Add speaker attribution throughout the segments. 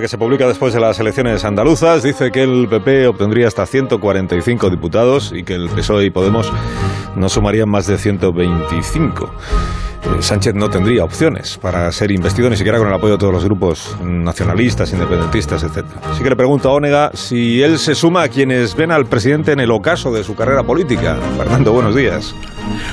Speaker 1: que se publica después de las elecciones andaluzas dice que el PP obtendría hasta 145 diputados y que el PSOE y Podemos no sumarían más de 125. Eh, Sánchez no tendría opciones para ser investido ni siquiera con el apoyo de todos los grupos nacionalistas, independentistas, etc. Así que le pregunto a Ónega si él se suma a quienes ven al presidente en el ocaso de su carrera política. Fernando, buenos días.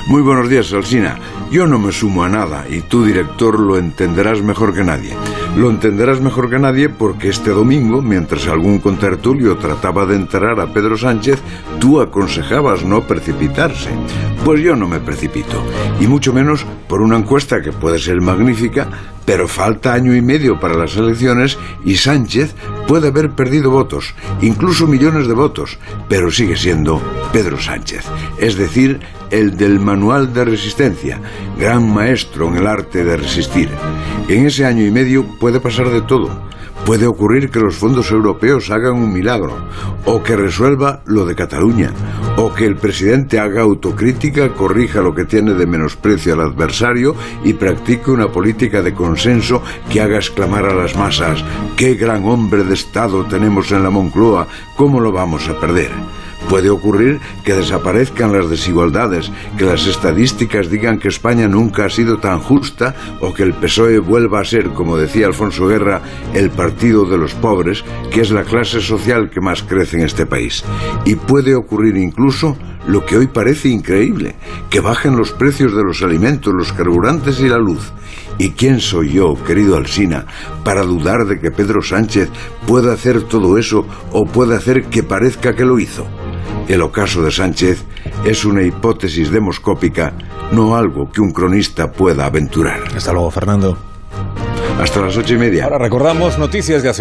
Speaker 2: Muy buenos días, Alsina. Yo no me sumo a nada y tú, director, lo entenderás mejor que nadie. Lo entenderás mejor que nadie porque este domingo, mientras algún contertulio trataba de enterar a Pedro Sánchez, tú aconsejabas no precipitarse. Pues yo no me precipito, y mucho menos por una encuesta que puede ser magnífica, pero falta año y medio para las elecciones y Sánchez puede haber perdido votos, incluso millones de votos, pero sigue siendo Pedro Sánchez, es decir, el del manual de resistencia, gran maestro en el arte de resistir. En ese año y medio puede pasar de todo Puede ocurrir que los fondos europeos hagan un milagro, o que resuelva lo de Cataluña, o que el presidente haga autocrítica, corrija lo que tiene de menosprecio al adversario y practique una política de consenso que haga exclamar a las masas, qué gran hombre de Estado tenemos en la Moncloa, ¿cómo lo vamos a perder? Puede ocurrir que desaparezcan las desigualdades, que las estadísticas digan que España nunca ha sido tan justa o que el PSOE vuelva a ser, como decía Alfonso Guerra, el partido de los pobres, que es la clase social que más crece en este país. Y puede ocurrir incluso lo que hoy parece increíble, que bajen los precios de los alimentos, los carburantes y la luz. ¿Y quién soy yo, querido Alsina, para dudar de que Pedro Sánchez pueda hacer todo eso o pueda hacer que parezca que lo hizo? El ocaso de Sánchez es una hipótesis demoscópica, no algo que un cronista pueda aventurar.
Speaker 1: Hasta luego, Fernando.
Speaker 2: Hasta las ocho y media.
Speaker 1: Ahora recordamos noticias de hace